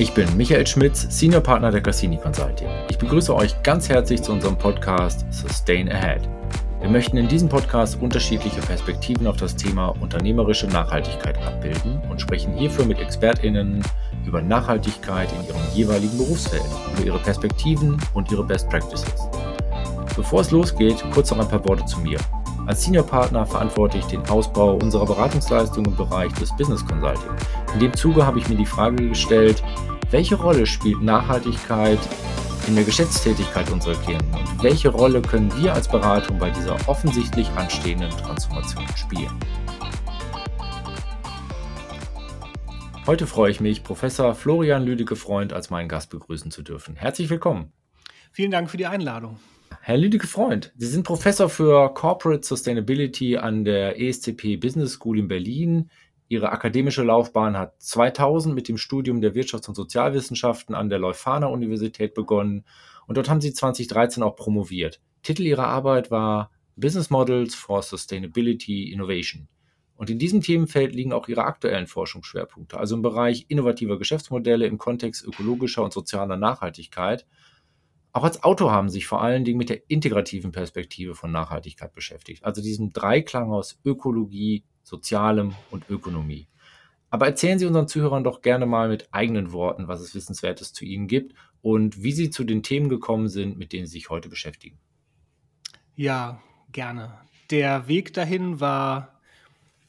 Ich bin Michael Schmitz, Senior Partner der Cassini Consulting. Ich begrüße euch ganz herzlich zu unserem Podcast Sustain Ahead. Wir möchten in diesem Podcast unterschiedliche Perspektiven auf das Thema unternehmerische Nachhaltigkeit abbilden und sprechen hierfür mit ExpertInnen über Nachhaltigkeit in ihrem jeweiligen Berufsfeld, über ihre Perspektiven und ihre Best Practices. Bevor es losgeht, kurz noch ein paar Worte zu mir. Als Senior Partner verantworte ich den Ausbau unserer Beratungsleistung im Bereich des Business Consulting. In dem Zuge habe ich mir die Frage gestellt, welche Rolle spielt Nachhaltigkeit in der Geschäftstätigkeit unserer Klienten und welche Rolle können wir als Beratung bei dieser offensichtlich anstehenden Transformation spielen? Heute freue ich mich, Professor Florian Lüdecke-Freund als meinen Gast begrüßen zu dürfen. Herzlich willkommen. Vielen Dank für die Einladung. Herr Lüdecke-Freund, Sie sind Professor für Corporate Sustainability an der ESCP Business School in Berlin. Ihre akademische Laufbahn hat 2000 mit dem Studium der Wirtschafts- und Sozialwissenschaften an der Leuphana Universität begonnen und dort haben sie 2013 auch promoviert. Titel ihrer Arbeit war Business Models for Sustainability Innovation. Und in diesem Themenfeld liegen auch ihre aktuellen Forschungsschwerpunkte, also im Bereich innovativer Geschäftsmodelle im Kontext ökologischer und sozialer Nachhaltigkeit. Auch als Autor haben sie sich vor allen Dingen mit der integrativen Perspektive von Nachhaltigkeit beschäftigt, also diesem Dreiklang aus Ökologie, Sozialem und Ökonomie. Aber erzählen Sie unseren Zuhörern doch gerne mal mit eigenen Worten, was es Wissenswertes zu Ihnen gibt und wie Sie zu den Themen gekommen sind, mit denen Sie sich heute beschäftigen. Ja, gerne. Der Weg dahin war,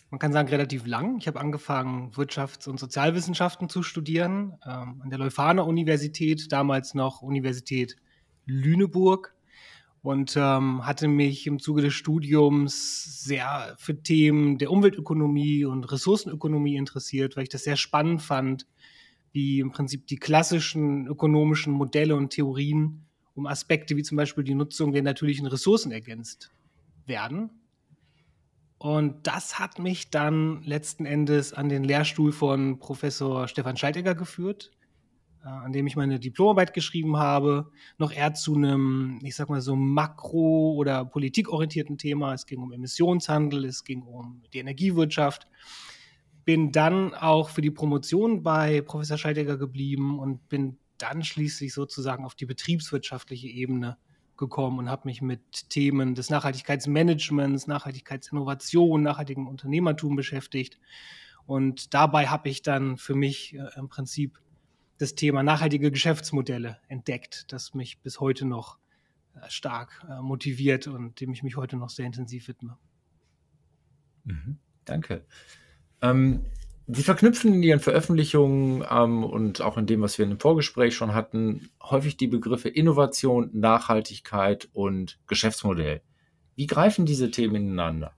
man kann sagen, relativ lang. Ich habe angefangen, Wirtschafts- und Sozialwissenschaften zu studieren ähm, an der Leuphana Universität, damals noch Universität Lüneburg und ähm, hatte mich im Zuge des Studiums sehr für Themen der Umweltökonomie und Ressourcenökonomie interessiert, weil ich das sehr spannend fand, wie im Prinzip die klassischen ökonomischen Modelle und Theorien um Aspekte wie zum Beispiel die Nutzung der natürlichen Ressourcen ergänzt werden. Und das hat mich dann letzten Endes an den Lehrstuhl von Professor Stefan Scheidegger geführt, an dem ich meine Diplomarbeit geschrieben habe, noch eher zu einem, ich sag mal so makro- oder politikorientierten Thema. Es ging um Emissionshandel, es ging um die Energiewirtschaft. Bin dann auch für die Promotion bei Professor Scheidegger geblieben und bin dann schließlich sozusagen auf die betriebswirtschaftliche Ebene gekommen und habe mich mit Themen des Nachhaltigkeitsmanagements, Nachhaltigkeitsinnovation, nachhaltigem Unternehmertum beschäftigt. Und dabei habe ich dann für mich äh, im Prinzip das Thema nachhaltige Geschäftsmodelle entdeckt, das mich bis heute noch äh, stark äh, motiviert und dem ich mich heute noch sehr intensiv widme. Mhm, danke. Ähm, Sie verknüpfen in Ihren Veröffentlichungen ähm, und auch in dem, was wir in dem Vorgespräch schon hatten, häufig die Begriffe Innovation, Nachhaltigkeit und Geschäftsmodell. Wie greifen diese Themen ineinander?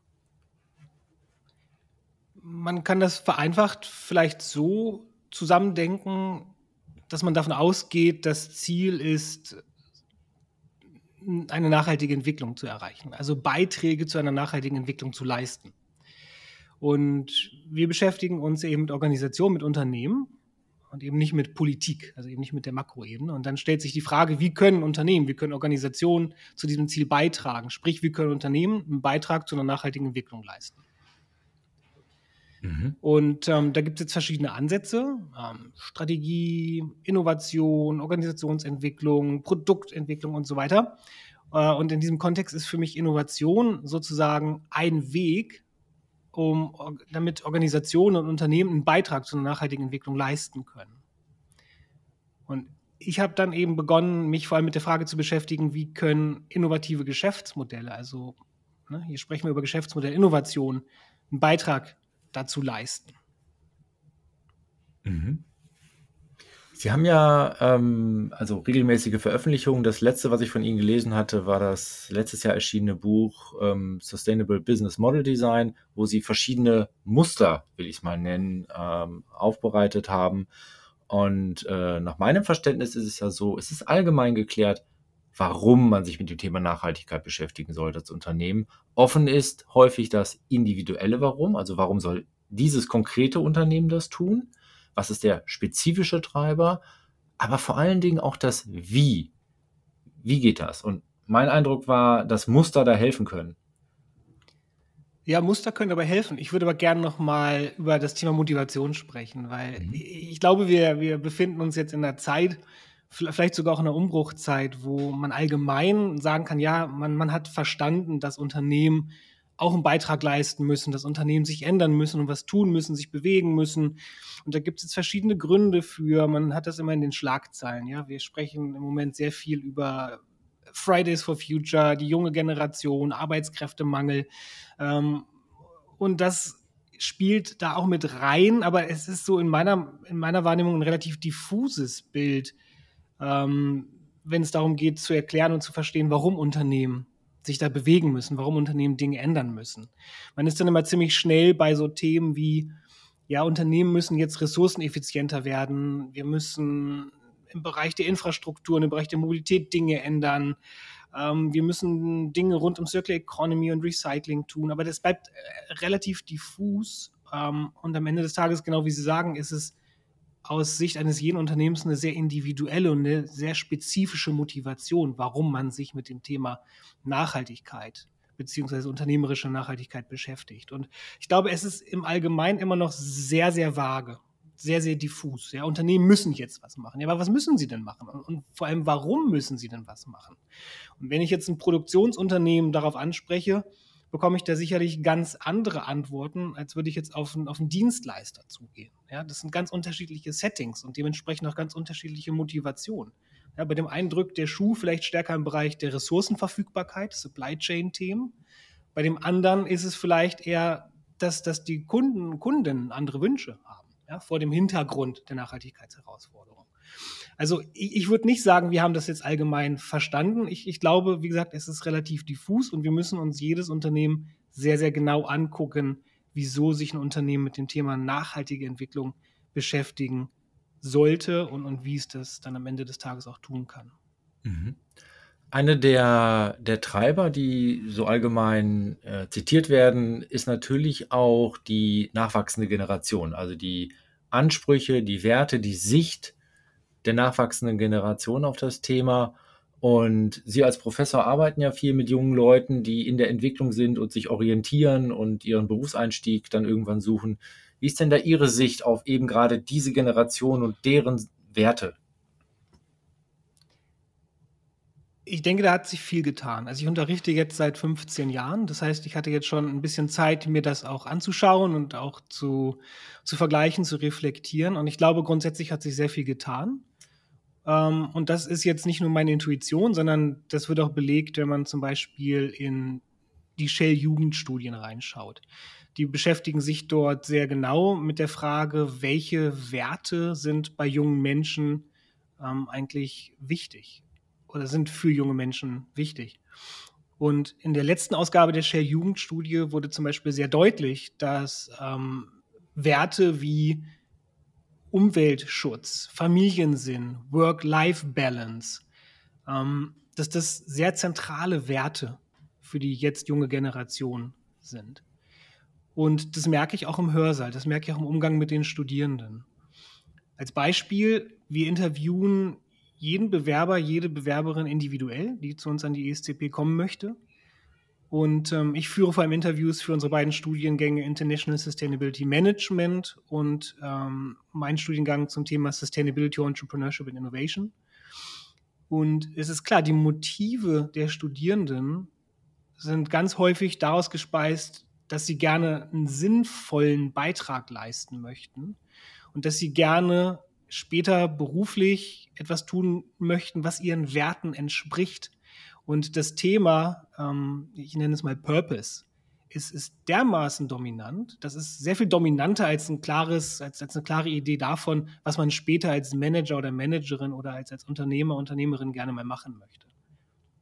Man kann das vereinfacht vielleicht so zusammendenken, dass man davon ausgeht, das Ziel ist, eine nachhaltige Entwicklung zu erreichen, also Beiträge zu einer nachhaltigen Entwicklung zu leisten. Und wir beschäftigen uns eben mit Organisationen, mit Unternehmen und eben nicht mit Politik, also eben nicht mit der Makroebene. Und dann stellt sich die Frage, wie können Unternehmen, wie können Organisationen zu diesem Ziel beitragen? Sprich, wie können Unternehmen einen Beitrag zu einer nachhaltigen Entwicklung leisten? Mhm. Und ähm, da gibt es jetzt verschiedene Ansätze. Ähm, Strategie, Innovation, Organisationsentwicklung, Produktentwicklung und so weiter. Äh, und in diesem Kontext ist für mich Innovation sozusagen ein Weg, um damit Organisationen und Unternehmen einen Beitrag zu einer nachhaltigen Entwicklung leisten können. Und ich habe dann eben begonnen, mich vor allem mit der Frage zu beschäftigen, wie können innovative Geschäftsmodelle, also ne, hier sprechen wir über Geschäftsmodellinnovation, einen Beitrag dazu leisten. Mhm. Sie haben ja ähm, also regelmäßige Veröffentlichungen. Das letzte, was ich von Ihnen gelesen hatte, war das letztes Jahr erschienene Buch ähm, Sustainable Business Model Design, wo Sie verschiedene Muster, will ich es mal nennen, ähm, aufbereitet haben. Und äh, nach meinem Verständnis ist es ja so, es ist allgemein geklärt, warum man sich mit dem Thema Nachhaltigkeit beschäftigen sollte als Unternehmen. Offen ist häufig das individuelle Warum, also warum soll dieses konkrete Unternehmen das tun? Was ist der spezifische Treiber? Aber vor allen Dingen auch das Wie. Wie geht das? Und mein Eindruck war, dass Muster da helfen können. Ja, Muster können dabei helfen. Ich würde aber gerne noch mal über das Thema Motivation sprechen, weil mhm. ich glaube, wir, wir befinden uns jetzt in einer Zeit, vielleicht sogar auch in einer Umbruchzeit, wo man allgemein sagen kann, ja, man, man hat verstanden, dass Unternehmen auch einen Beitrag leisten müssen, dass Unternehmen sich ändern müssen und was tun müssen, sich bewegen müssen. Und da gibt es jetzt verschiedene Gründe für. Man hat das immer in den Schlagzeilen. Ja, wir sprechen im Moment sehr viel über Fridays for Future, die junge Generation, Arbeitskräftemangel. Ähm, und das spielt da auch mit rein, aber es ist so in meiner, in meiner Wahrnehmung ein relativ diffuses Bild, ähm, wenn es darum geht zu erklären und zu verstehen, warum Unternehmen sich da bewegen müssen, warum Unternehmen Dinge ändern müssen. Man ist dann immer ziemlich schnell bei so Themen wie, ja, Unternehmen müssen jetzt ressourceneffizienter werden, wir müssen im Bereich der Infrastruktur, im Bereich der Mobilität Dinge ändern. Ähm, wir müssen Dinge rund um Circular Economy und Recycling tun, aber das bleibt äh, relativ diffus. Ähm, und am Ende des Tages, genau wie Sie sagen, ist es aus Sicht eines jeden Unternehmens eine sehr individuelle und eine sehr spezifische Motivation, warum man sich mit dem Thema Nachhaltigkeit beziehungsweise unternehmerische Nachhaltigkeit beschäftigt. Und ich glaube, es ist im Allgemeinen immer noch sehr, sehr vage sehr, sehr diffus. Ja, Unternehmen müssen jetzt was machen. Ja, aber was müssen sie denn machen? Und, und, vor allem, warum müssen sie denn was machen? Und wenn ich jetzt ein Produktionsunternehmen darauf anspreche, bekomme ich da sicherlich ganz andere Antworten, als würde ich jetzt auf einen, auf einen Dienstleister zugehen. Ja, das sind ganz unterschiedliche Settings und dementsprechend auch ganz unterschiedliche Motivationen. Ja, bei dem einen drückt der Schuh vielleicht stärker im Bereich der Ressourcenverfügbarkeit, Supply Chain Themen. Bei dem anderen ist es vielleicht eher, dass, dass die Kunden, Kunden andere Wünsche haben ja, vor dem Hintergrund der Nachhaltigkeitsherausforderung. Also ich, ich würde nicht sagen, wir haben das jetzt allgemein verstanden. Ich, ich glaube, wie gesagt, es ist relativ diffus und wir müssen uns jedes Unternehmen sehr, sehr genau angucken, wieso sich ein Unternehmen mit dem Thema nachhaltige Entwicklung beschäftigen sollte und, und wie es das dann am Ende des Tages auch tun kann. Mhm. Eine der, der Treiber, die so allgemein äh, zitiert werden, ist natürlich auch die nachwachsende Generation, also die Ansprüche, die Werte, die Sicht der nachwachsenden Generation auf das Thema. Und Sie als Professor arbeiten ja viel mit jungen Leuten, die in der Entwicklung sind und sich orientieren und ihren Berufseinstieg dann irgendwann suchen. Wie ist denn da Ihre Sicht auf eben gerade diese Generation und deren Werte? Ich denke, da hat sich viel getan. Also ich unterrichte jetzt seit 15 Jahren. Das heißt, ich hatte jetzt schon ein bisschen Zeit, mir das auch anzuschauen und auch zu, zu vergleichen, zu reflektieren. Und ich glaube, grundsätzlich hat sich sehr viel getan. Ähm, und das ist jetzt nicht nur meine Intuition, sondern das wird auch belegt, wenn man zum Beispiel in die Shell-Jugendstudien reinschaut. Die beschäftigen sich dort sehr genau mit der Frage, welche Werte sind bei jungen Menschen ähm, eigentlich wichtig oder sind für junge Menschen wichtig. Und in der letzten Ausgabe der Share Jugendstudie wurde zum Beispiel sehr deutlich, dass ähm, Werte wie Umweltschutz, Familiensinn, Work-Life-Balance, ähm, dass das sehr zentrale Werte für die jetzt junge Generation sind. Und das merke ich auch im Hörsaal, das merke ich auch im Umgang mit den Studierenden. Als Beispiel, wir interviewen jeden Bewerber, jede Bewerberin individuell, die zu uns an die ESCP kommen möchte. Und ähm, ich führe vor allem Interviews für unsere beiden Studiengänge International Sustainability Management und ähm, meinen Studiengang zum Thema Sustainability, Entrepreneurship and Innovation. Und es ist klar, die Motive der Studierenden sind ganz häufig daraus gespeist, dass sie gerne einen sinnvollen Beitrag leisten möchten und dass sie gerne später beruflich etwas tun möchten, was ihren Werten entspricht. Und das Thema, ähm, ich nenne es mal Purpose, ist, ist dermaßen dominant. Das ist sehr viel dominanter als ein klares, als, als eine klare Idee davon, was man später als Manager oder Managerin oder als, als Unternehmer, Unternehmerin gerne mal machen möchte.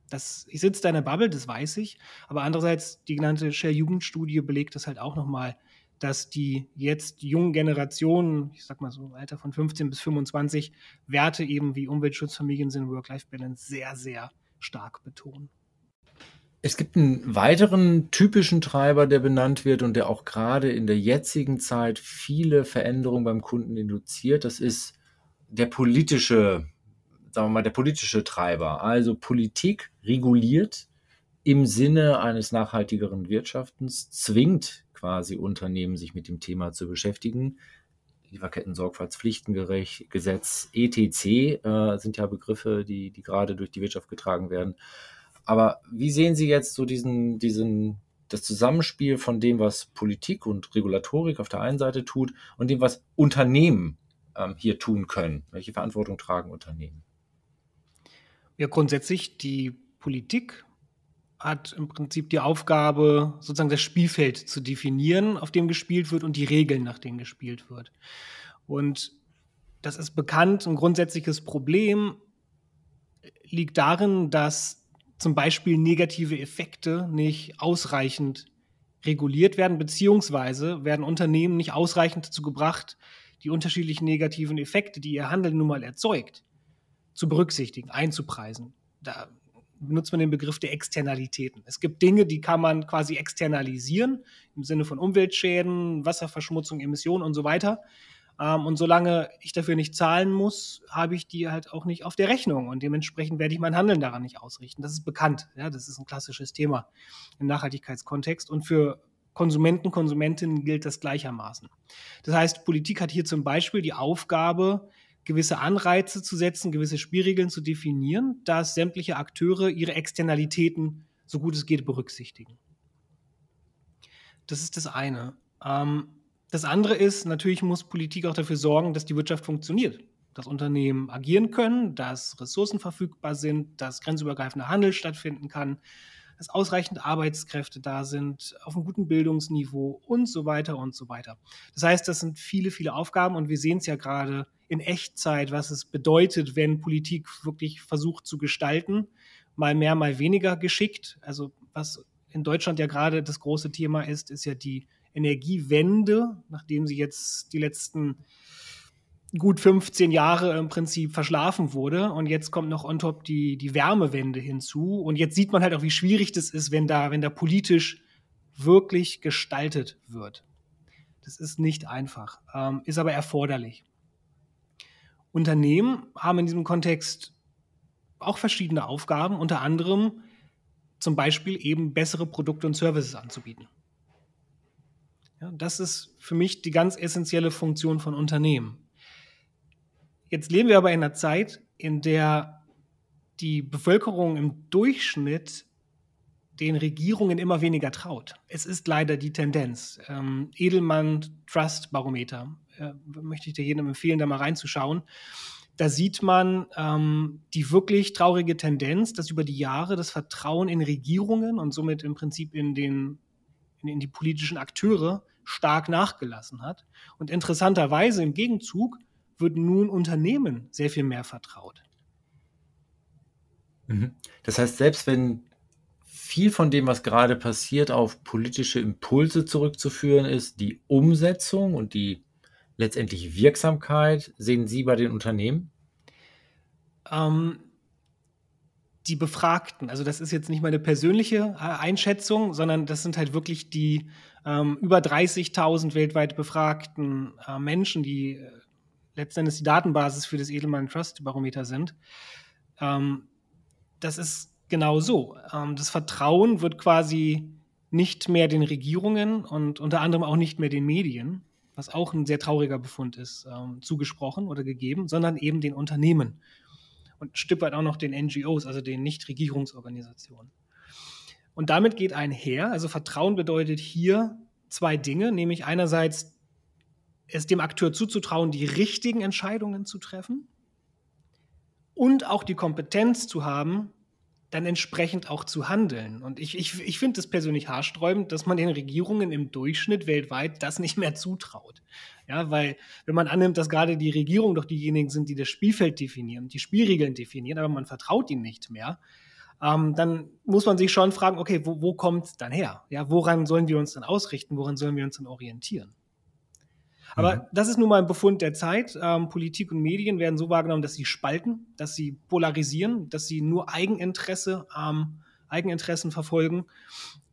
Das, ich sitze da in der Bubble, das weiß ich. Aber andererseits, die genannte Shell Jugendstudie belegt das halt auch nochmal, dass die jetzt jungen Generationen, ich sag mal so im Alter von 15 bis 25, Werte eben wie Umweltschutz, Familiensinn, Work-Life-Balance sehr, sehr stark betonen. Es gibt einen weiteren typischen Treiber, der benannt wird und der auch gerade in der jetzigen Zeit viele Veränderungen beim Kunden induziert. Das ist der politische, sagen wir mal, der politische Treiber. Also Politik reguliert im Sinne eines nachhaltigeren Wirtschaftens zwingt quasi Unternehmen, sich mit dem Thema zu beschäftigen. Lieferketten-Sorgfaltspflichtengesetz, ETC äh, sind ja Begriffe, die, die gerade durch die Wirtschaft getragen werden. Aber wie sehen Sie jetzt so diesen, diesen, das Zusammenspiel von dem, was Politik und Regulatorik auf der einen Seite tut und dem, was Unternehmen ähm, hier tun können? Welche Verantwortung tragen Unternehmen? Ja, grundsätzlich die Politik hat im Prinzip die Aufgabe, sozusagen das Spielfeld zu definieren, auf dem gespielt wird und die Regeln, nach denen gespielt wird. Und das ist bekannt. Ein grundsätzliches Problem liegt darin, dass zum Beispiel negative Effekte nicht ausreichend reguliert werden, beziehungsweise werden Unternehmen nicht ausreichend dazu gebracht, die unterschiedlichen negativen Effekte, die ihr Handeln nun mal erzeugt, zu berücksichtigen, einzupreisen. Da benutzt man den Begriff der Externalitäten. Es gibt Dinge, die kann man quasi externalisieren, im Sinne von Umweltschäden, Wasserverschmutzung, Emissionen und so weiter. Ähm, und solange ich dafür nicht zahlen muss, habe ich die halt auch nicht auf der Rechnung. Und dementsprechend werde ich mein Handeln daran nicht ausrichten. Das ist bekannt. Ja, das ist ein klassisches Thema im Nachhaltigkeitskontext. Und für Konsumenten, Konsumentinnen gilt das gleichermaßen. Das heißt, Politik hat hier zum Beispiel die Aufgabe, gewisse Anreize zu setzen, gewisse Spielregeln zu definieren, dass sämtliche Akteure ihre Externalitäten so gut es geht berücksichtigen. Das ist das eine. Ähm, das andere ist, natürlich muss Politik auch dafür sorgen, dass die Wirtschaft funktioniert, dass Unternehmen agieren können, dass Ressourcen verfügbar sind, dass grenzübergreifender Handel stattfinden kann, dass ausreichend Arbeitskräfte da sind, auf einem guten Bildungsniveau und so weiter und so weiter. Das heißt, das sind viele, viele Aufgaben und wir sehen es ja gerade in Echtzeit, was es bedeutet, wenn Politik wirklich versucht zu gestalten, mal mehr, mal weniger geschickt. Also was in Deutschland ja gerade das große Thema ist, ist ja die Energiewende, nachdem sie jetzt die letzten gut 15 Jahre im Prinzip verschlafen wurde. Und jetzt kommt noch on top die, die Wärmewende hinzu. Und jetzt sieht man halt auch, wie schwierig das ist, wenn da, wenn da politisch wirklich gestaltet wird. Das ist nicht einfach, ähm, ist aber erforderlich. Unternehmen haben in diesem Kontext auch verschiedene Aufgaben, unter anderem zum Beispiel eben bessere Produkte und Services anzubieten. Ja, das ist für mich die ganz essentielle Funktion von Unternehmen. Jetzt leben wir aber in einer Zeit, in der die Bevölkerung im Durchschnitt den Regierungen immer weniger traut. Es ist leider die Tendenz. Ähm, Edelmann Trust Barometer äh, möchte ich dir jedem empfehlen, da mal reinzuschauen. Da sieht man ähm, die wirklich traurige Tendenz, dass über die Jahre das Vertrauen in Regierungen und somit im Prinzip in, den, in, in die politischen Akteure stark nachgelassen hat. Und interessanterweise im Gegenzug wird nun Unternehmen sehr viel mehr vertraut. Mhm. Das heißt, selbst wenn viel von dem, was gerade passiert, auf politische Impulse zurückzuführen ist, die Umsetzung und die letztendlich Wirksamkeit sehen Sie bei den Unternehmen? Ähm, die Befragten, also das ist jetzt nicht meine persönliche äh, Einschätzung, sondern das sind halt wirklich die ähm, über 30.000 weltweit befragten äh, Menschen, die äh, letztendlich die Datenbasis für das Edelmann Trust Barometer sind. Ähm, das ist genau so. Ähm, das Vertrauen wird quasi nicht mehr den Regierungen und unter anderem auch nicht mehr den Medien, was auch ein sehr trauriger Befund ist, ähm, zugesprochen oder gegeben, sondern eben den Unternehmen und ein Stück weit auch noch den NGOs, also den Nichtregierungsorganisationen. Und damit geht einher, also Vertrauen bedeutet hier zwei Dinge, nämlich einerseits es dem Akteur zuzutrauen, die richtigen Entscheidungen zu treffen und auch die Kompetenz zu haben, dann entsprechend auch zu handeln. Und ich, ich, ich finde es persönlich haarsträubend, dass man den Regierungen im Durchschnitt weltweit das nicht mehr zutraut. Ja, weil wenn man annimmt, dass gerade die Regierungen doch diejenigen sind, die das Spielfeld definieren, die Spielregeln definieren, aber man vertraut ihnen nicht mehr, ähm, dann muss man sich schon fragen, okay, wo, wo kommt es dann her? Ja, woran sollen wir uns dann ausrichten? Woran sollen wir uns dann orientieren? Aber mhm. das ist nun mal ein Befund der Zeit. Ähm, Politik und Medien werden so wahrgenommen, dass sie spalten, dass sie polarisieren, dass sie nur Eigeninteresse, ähm, Eigeninteressen verfolgen.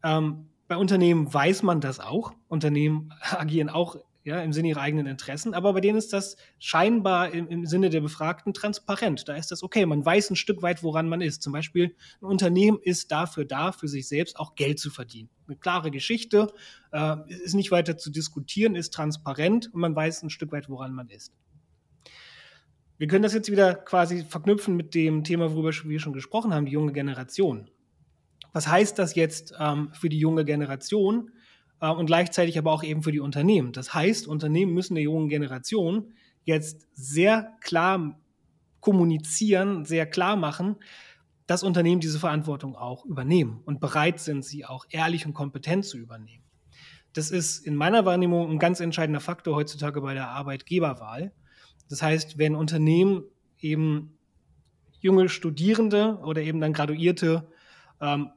Ähm, bei Unternehmen weiß man das auch. Unternehmen agieren auch ja, im Sinne ihrer eigenen Interessen, aber bei denen ist das scheinbar im, im, Sinne der Befragten transparent. Da ist das okay, man weiß ein Stück weit, woran man ist. Zum Beispiel, ein Unternehmen ist dafür da, für sich selbst auch Geld zu verdienen. Eine klare Geschichte, äh, ist nicht weiter zu diskutieren, ist transparent und man weiß ein Stück weit, woran man ist. Wir können das jetzt wieder quasi verknüpfen mit dem Thema, worüber wir schon gesprochen haben, die junge Generation. Was heißt das jetzt ähm, für die junge Generation? Äh, und gleichzeitig aber auch eben für die Unternehmen. Das heißt, Unternehmen müssen der jungen Generation jetzt sehr klar kommunizieren, sehr klar machen, dass Unternehmen diese Verantwortung auch übernehmen und bereit sind, sie auch ehrlich und kompetent zu übernehmen. Das ist in meiner Wahrnehmung ein ganz entscheidender Faktor heutzutage bei der Arbeitgeberwahl. Das heißt, wenn Unternehmen eben junge Studierende oder eben dann Graduierte ähm,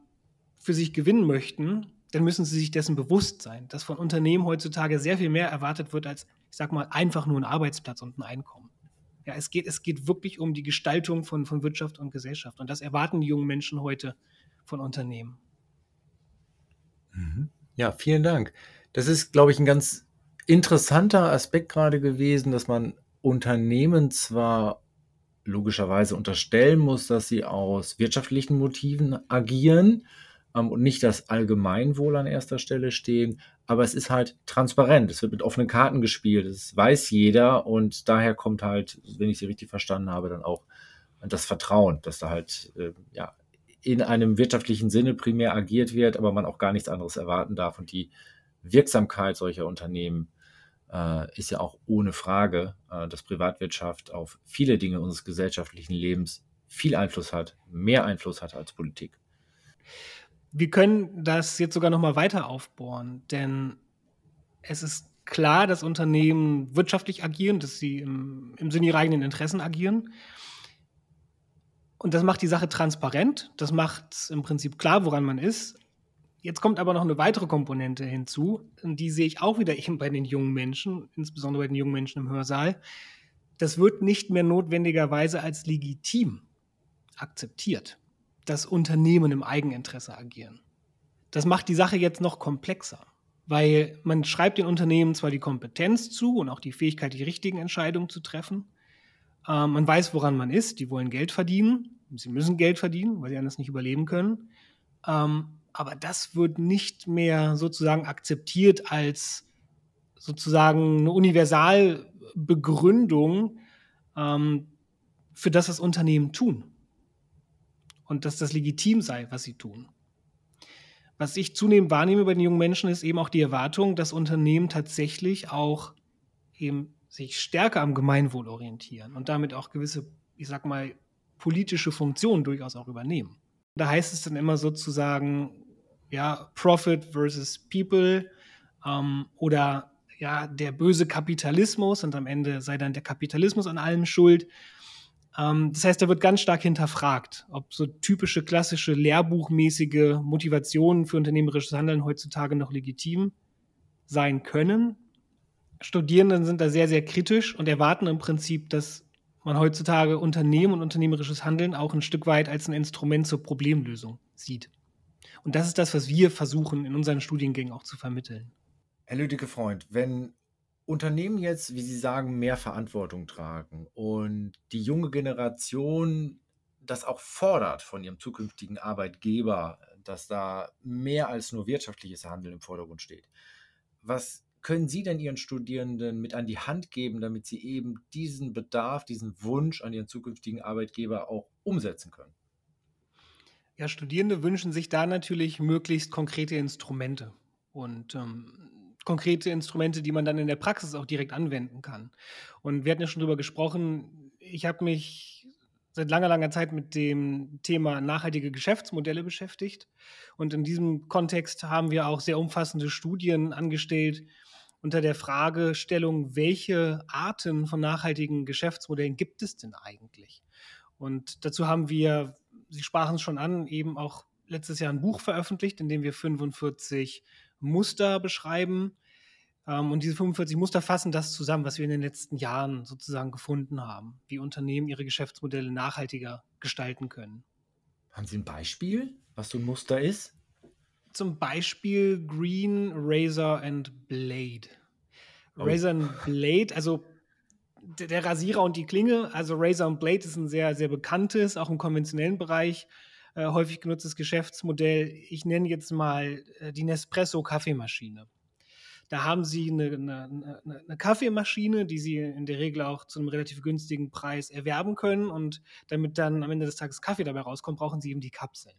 für sich gewinnen möchten, dann müssen sie sich dessen bewusst sein, dass von Unternehmen heutzutage sehr viel mehr erwartet wird als, ich sag mal, einfach nur ein Arbeitsplatz und ein Einkommen. Ja, es geht, es geht wirklich um die Gestaltung von, von Wirtschaft und Gesellschaft. Und das erwarten die jungen Menschen heute von Unternehmen. Mhm. Ja, vielen Dank. Das ist, glaube ich, ein ganz interessanter Aspekt gerade gewesen, dass man Unternehmen zwar logischerweise unterstellen muss, dass sie aus wirtschaftlichen Motiven agieren, und nicht das Allgemeinwohl an erster Stelle stehen. Aber es ist halt transparent. Es wird mit offenen Karten gespielt. Das weiß jeder und daher kommt halt, wenn ich sie richtig verstanden habe, dann auch das Vertrauen, dass da halt äh, ja, in einem wirtschaftlichen Sinne primär agiert wird, aber man auch gar nichts anderes erwarten darf. Und die Wirksamkeit solcher Unternehmen äh, ist ja auch ohne Frage, äh, dass Privatwirtschaft auf viele Dinge unseres gesellschaftlichen Lebens viel Einfluss hat, mehr Einfluss hat als Politik wir können das jetzt sogar noch mal weiter aufbohren, denn es ist klar, dass Unternehmen wirtschaftlich agieren, dass sie im, im Sinne ihrer eigenen Interessen agieren. Und das macht die Sache transparent, das macht im Prinzip klar, woran man ist. Jetzt kommt aber noch eine weitere Komponente hinzu, und die sehe ich auch wieder eben bei den jungen Menschen, insbesondere bei den jungen Menschen im Hörsaal. Das wird nicht mehr notwendigerweise als legitim akzeptiert dass Unternehmen im Eigeninteresse agieren. Das macht die Sache jetzt noch komplexer, weil man schreibt den Unternehmen zwar die Kompetenz zu und auch die Fähigkeit, die richtigen Entscheidungen zu treffen. Äh, man weiß, woran man ist. Die wollen Geld verdienen. Sie müssen Geld verdienen, weil sie anders nicht überleben können. Ähm, aber das wird nicht mehr sozusagen akzeptiert als sozusagen eine Universalbegründung ähm, für das, was Unternehmen tun und dass das legitim sei, was sie tun. Was ich zunehmend wahrnehme bei den jungen Menschen, ist eben auch die Erwartung, dass Unternehmen tatsächlich auch eben sich stärker am Gemeinwohl orientieren und damit auch gewisse, ich sag mal, politische Funktionen durchaus auch übernehmen. Da heißt es dann immer sozusagen, ja, Profit versus People ähm, oder ja, der böse Kapitalismus und am Ende sei dann der Kapitalismus an allem schuld. Ähm, das heißt, da wird ganz stark hinterfragt, ob so typische klassische lehrbuchmäßige Motivationen für unternehmerisches Handeln heutzutage noch legitim sein können. Studierenden sind da sehr, sehr kritisch und erwarten im Prinzip, dass man heutzutage Unternehmen und unternehmerisches Handeln auch ein Stück weit als ein Instrument zur Problemlösung sieht. Und das ist das, was wir versuchen in unseren Studiengängen auch zu vermitteln. Herr Lüdecke Freund, wenn Unternehmen jetzt, wie Sie sagen, mehr Verantwortung tragen und die junge Generation das auch fordert von ihrem zukünftigen Arbeitgeber, dass da mehr als nur wirtschaftliches Handeln im Vordergrund steht. Was können Sie denn Ihren Studierenden mit an die Hand geben, damit sie eben diesen Bedarf, diesen Wunsch an ihren zukünftigen Arbeitgeber auch umsetzen können? Ja, Studierende wünschen sich da natürlich möglichst konkrete Instrumente. Und ähm, konkrete Instrumente, die man dann in der Praxis auch direkt anwenden kann. Und wir hatten ja schon darüber gesprochen, ich habe mich seit langer, langer Zeit mit dem Thema nachhaltige Geschäftsmodelle beschäftigt. Und in diesem Kontext haben wir auch sehr umfassende Studien angestellt unter der Fragestellung, welche Arten von nachhaltigen Geschäftsmodellen gibt es denn eigentlich? Und dazu haben wir, Sie sprachen es schon an, eben auch letztes Jahr ein Buch veröffentlicht, in dem wir 45 Muster beschreiben. Ähm, und diese 45 Muster fassen das zusammen, was wir in den letzten Jahren sozusagen gefunden haben, wie Unternehmen ihre Geschäftsmodelle nachhaltiger gestalten können. Haben Sie ein Beispiel, was so ein Muster ist? Zum Beispiel Green, Razor and Blade. Oh. Razor Blade, also der Rasierer und die Klinge, also Razor und Blade ist ein sehr, sehr bekanntes, auch im konventionellen Bereich äh, häufig genutztes Geschäftsmodell. Ich nenne jetzt mal äh, die Nespresso Kaffeemaschine. Da haben Sie eine, eine, eine, Kaffeemaschine, die Sie in der Regel auch zu einem relativ günstigen Preis erwerben können. Und damit dann am Ende des Tages Kaffee dabei rauskommt, brauchen Sie eben die Kapseln.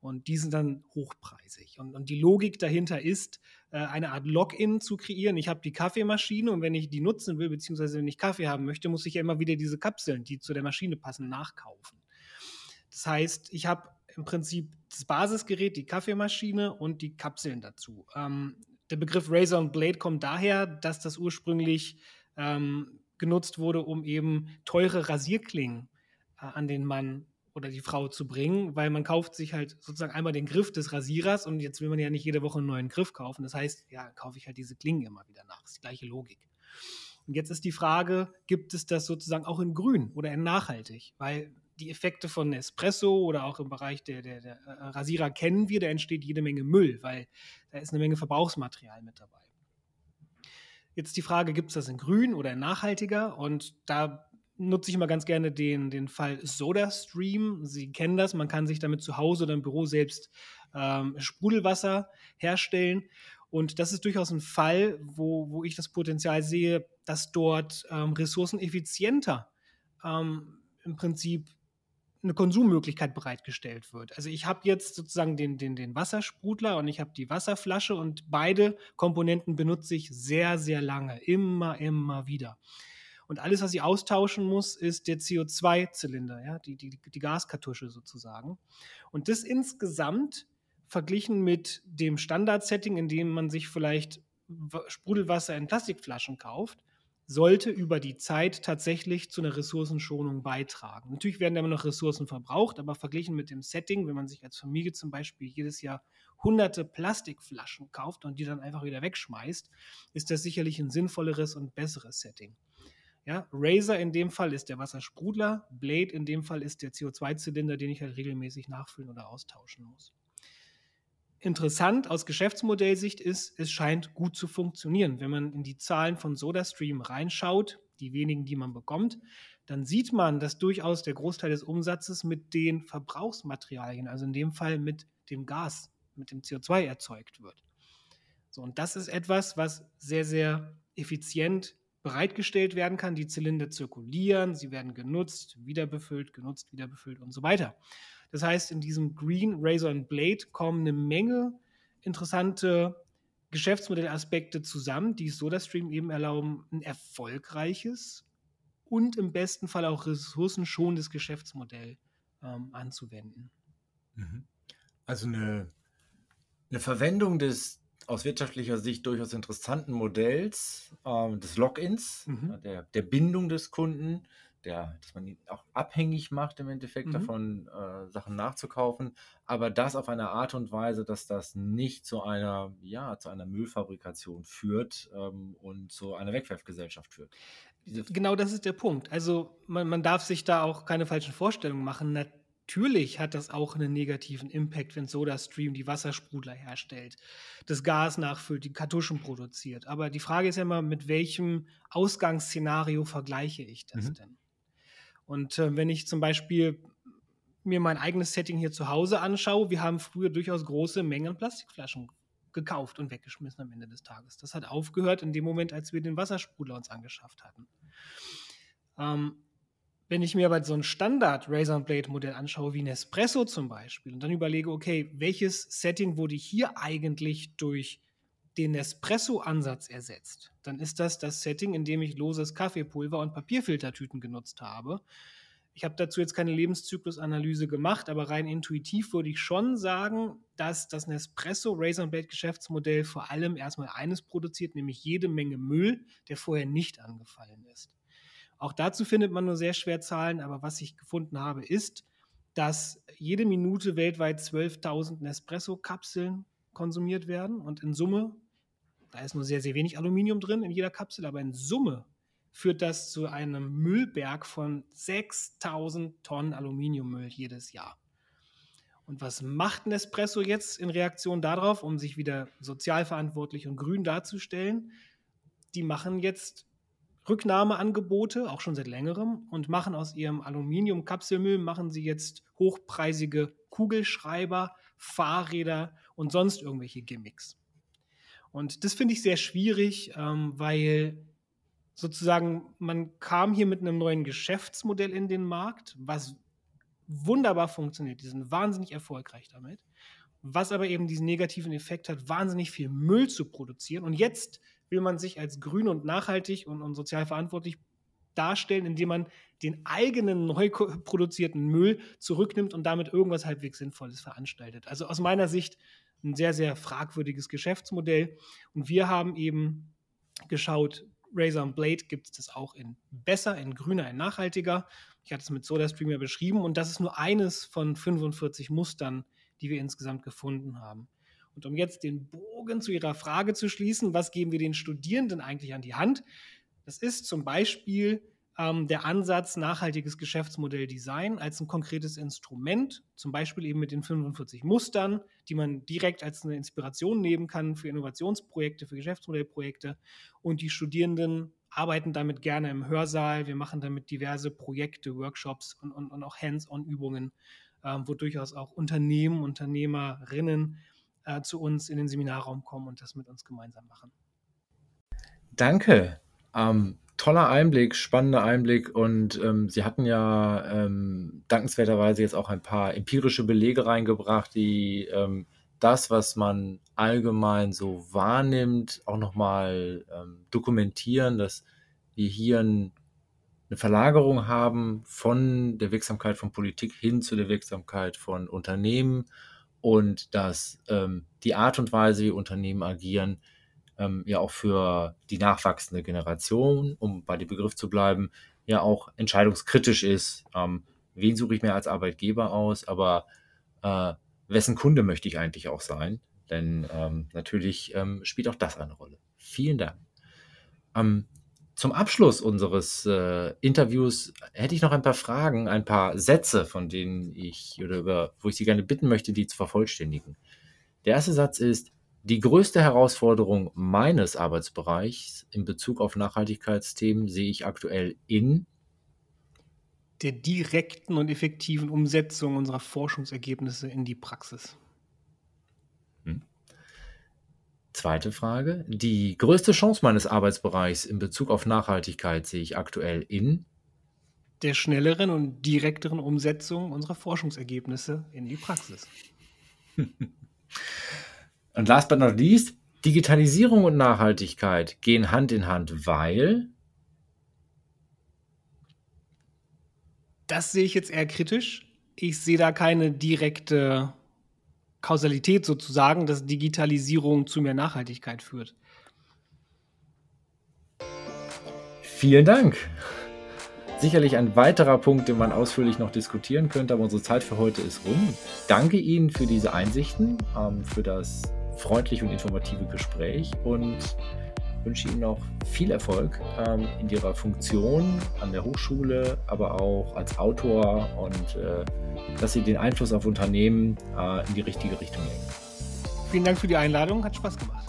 Und die sind dann hochpreisig. Und, und die Logik dahinter ist, äh, eine Art Login zu kreieren. Ich habe die Kaffeemaschine und wenn ich die nutzen will, beziehungsweise wenn ich Kaffee haben möchte, muss ich ja immer wieder diese Kapseln, die zu der Maschine passen, nachkaufen. Das heißt, ich habe im Prinzip das Basisgerät, die Kaffeemaschine und die Kapseln dazu. Ähm, der Begriff Razor und Blade kommt daher, dass das ursprünglich ähm, genutzt wurde, um eben teure Rasierklingen äh, an den Mann oder die Frau zu bringen, weil man kauft sich halt sozusagen einmal den Griff des Rasierers und jetzt will man ja nicht jede Woche einen neuen Griff kaufen. Das heißt, ja, kaufe ich halt diese Klingen immer wieder nach. Das ist die gleiche Logik. Und jetzt ist die Frage, gibt es das sozusagen auch in grün oder in nachhaltig? Weil die Effekte von Espresso oder auch im Bereich der, der, der äh, Rasierer kennen wir, da entsteht jede Menge Müll, weil da ist eine Menge Verbrauchsmaterial mit dabei. Jetzt die Frage, gibt es das in grün oder in nachhaltiger? Und da nutze ich immer ganz gerne den, den Fall SodaStream. Sie kennen das, man kann sich damit zu Hause oder im Büro selbst ähm, Sprudelwasser herstellen. Und das ist durchaus ein Fall, wo, wo ich das Potenzial sehe, dass dort ähm, ressourceneffizienter ähm, im Prinzip eine Konsummöglichkeit bereitgestellt wird. Also ich habe jetzt sozusagen den, den, den Wassersprudler und ich habe die Wasserflasche und beide Komponenten benutze ich sehr, sehr lange, immer, immer wieder. Und alles, was ich austauschen muss, ist der CO2-Zylinder, ja, die, die, die Gaskartusche sozusagen. Und das insgesamt verglichen mit dem Standard-Setting, in dem man sich vielleicht Sprudelwasser in Plastikflaschen kauft, sollte über die Zeit tatsächlich zu einer Ressourcenschonung beitragen. Natürlich werden immer noch Ressourcen verbraucht, aber verglichen mit dem Setting, wenn man sich als Familie zum Beispiel jedes Jahr hunderte Plastikflaschen kauft und die dann einfach wieder wegschmeißt, ist das sicherlich ein sinnvolleres und besseres Setting. Ja, Razer in dem Fall ist der Wassersprudler, Blade in dem Fall ist der CO2-Zylinder, den ich halt regelmäßig nachfüllen oder austauschen muss interessant aus Geschäftsmodellsicht ist, es scheint gut zu funktionieren. Wenn man in die Zahlen von SodaStream reinschaut, die wenigen, die man bekommt, dann sieht man, dass durchaus der Großteil des Umsatzes mit den Verbrauchsmaterialien, also in dem Fall mit dem Gas, mit dem CO2 erzeugt wird. So, und das ist etwas, was sehr, sehr effizient bereitgestellt werden kann. Die Zylinder zirkulieren, sie werden genutzt, wieder befüllt, genutzt, wieder befüllt und so weiter. Das heißt, in diesem Green Razor and Blade kommen eine Menge interessante Geschäftsmodellaspekte zusammen, die SodaStream eben erlauben, ein erfolgreiches und im besten Fall auch ressourcenschonendes Geschäftsmodell ähm, anzuwenden. Mhm. Also eine, eine Verwendung des aus wirtschaftlicher Sicht durchaus interessanten Modells äh, des Logins, mhm. der, der Bindung des Kunden, der, dass man ihn auch abhängig macht im Endeffekt mhm. davon, äh, Sachen nachzukaufen, aber das auf eine Art und Weise, dass das nicht zu einer, ja, zu einer Müllfabrikation führt ähm, und zu einer Wegwerfgesellschaft führt. Diese genau das ist der Punkt. Also man, man darf sich da auch keine falschen Vorstellungen machen. Natürlich hat das auch einen negativen Impact, wenn SodaStream die Wassersprudler herstellt, das Gas nachfüllt, die Kartuschen produziert. Aber die Frage ist ja immer, mit welchem Ausgangsszenario vergleiche ich das mhm. denn? Und äh, wenn ich zum Beispiel mir mein eigenes Setting hier zu Hause anschaue, wir haben früher durchaus große Mengen Plastikflaschen gekauft und weggeschmissen am Ende des Tages. Das hat aufgehört in dem Moment, als wir den Wassersprudler uns angeschafft hatten. Ähm, wenn ich mir aber so ein Standard Razor Blade Modell anschaue, wie Nespresso zum Beispiel, und dann überlege, okay, welches Setting wurde hier eigentlich durch den Nespresso-Ansatz ersetzt, dann ist das das Setting, in dem ich loses Kaffeepulver und Papierfiltertüten genutzt habe. Ich habe dazu jetzt keine Lebenszyklusanalyse gemacht, aber rein intuitiv würde ich schon sagen, dass das Nespresso Razor Blade Geschäftsmodell vor allem erstmal eines produziert, nämlich jede Menge Müll, der vorher nicht angefallen ist. Auch dazu findet man nur sehr schwer Zahlen, aber was ich gefunden habe, ist, dass jede Minute weltweit 12.000 Nespresso-Kapseln konsumiert werden und in Summe da ist nur sehr, sehr wenig Aluminium drin in jeder Kapsel, aber in Summe führt das zu einem Müllberg von 6000 Tonnen Aluminiummüll jedes Jahr. Und was macht Nespresso jetzt in Reaktion darauf, um sich wieder sozial verantwortlich und grün darzustellen? die machen jetzt Rücknahmeangebote, auch schon seit längerem, und machen aus ihrem Aluminium-Kapselmüll, machen sie jetzt hochpreisige Kugelschreiber, Fahrräder und sonst irgendwelche Gimmicks. Und das finde ich sehr schwierig, ähm, weil sozusagen man kam hier mit einem neuen Geschäftsmodell in den Markt, was wunderbar funktioniert. Die sind wahnsinnig erfolgreich damit. Was aber eben diesen negativen Effekt hat, wahnsinnig viel Müll zu produzieren. Und jetzt will man sich als grün und nachhaltig und, und sozial verantwortlich darstellen, indem man den eigenen neu produzierten Müll zurücknimmt und damit irgendwas halbwegs Sinnvolles veranstaltet. Also aus meiner Sicht ein sehr, sehr fragwürdiges Geschäftsmodell. Und wir haben eben geschaut, Razer und Blade gibt es das auch in besser, in grüner, in nachhaltiger. Ich hatte es mit SodaStream ja beschrieben und das ist nur eines von 45 Mustern, die wir insgesamt gefunden haben. Und um jetzt den Bogen zu Ihrer Frage zu schließen, was geben wir den Studierenden eigentlich an die Hand? Das ist zum Beispiel ähm, der Ansatz nachhaltiges Geschäftsmodell Design als ein konkretes Instrument, zum Beispiel eben mit den 45 Mustern, die man direkt als eine Inspiration nehmen kann für Innovationsprojekte, für Geschäftsmodellprojekte. Und die Studierenden arbeiten damit gerne im Hörsaal. Wir machen damit diverse Projekte, Workshops und, und, und auch Hands-on-Übungen, äh, wo durchaus auch Unternehmen, Unternehmerinnen äh, zu uns in den Seminarraum kommen und das mit uns gemeinsam machen. Danke. Ähm, toller Einblick, spannender Einblick und ähm, Sie hatten ja ähm, dankenswerterweise jetzt auch ein paar empirische Belege reingebracht, die ähm, das, was man allgemein so wahrnimmt, auch nochmal ähm, dokumentieren, dass wir hier ein, eine Verlagerung haben von der Wirksamkeit von Politik hin zu der Wirksamkeit von Unternehmen und dass ähm, die Art und Weise, wie Unternehmen agieren, ähm, ja auch für die nachwachsende Generation, um bei dem Begriff zu bleiben, ja auch entscheidungskritisch ist. Ähm, wen suche ich mir als Arbeitgeber aus, aber äh, wessen Kunde möchte ich eigentlich auch sein? Denn ähm, natürlich ähm, spielt auch das eine Rolle. Vielen Dank. Ähm, zum Abschluss unseres äh, Interviews hätte ich noch ein paar Fragen, ein paar Sätze, von denen ich oder über, wo ich Sie gerne bitten möchte, die zu vervollständigen. Der erste Satz ist: Die größte Herausforderung meines Arbeitsbereichs in Bezug auf Nachhaltigkeitsthemen sehe ich aktuell in der direkten und effektiven Umsetzung unserer Forschungsergebnisse in die Praxis. Zweite Frage. Die größte Chance meines Arbeitsbereichs in Bezug auf Nachhaltigkeit sehe ich aktuell in der schnelleren und direkteren Umsetzung unserer Forschungsergebnisse in die Praxis. und last but not least, Digitalisierung und Nachhaltigkeit gehen Hand in Hand, weil das sehe ich jetzt eher kritisch. Ich sehe da keine direkte Kausalität sozusagen, dass Digitalisierung zu mehr Nachhaltigkeit führt. Vielen Dank. Sicherlich ein weiterer Punkt, den man ausführlich noch diskutieren könnte, aber unsere Zeit für heute ist rum. Danke Ihnen für diese Einsichten, ähm, für das freundliche und informative Gespräch und wünsche Ihnen noch viel Erfolg ähm, in Ihrer Funktion an der Hochschule, aber auch als Autor und äh, dass Sie den Einfluss auf Unternehmen äh, in die richtige Richtung lenken. Vielen Dank für die Einladung, hat Spaß gemacht.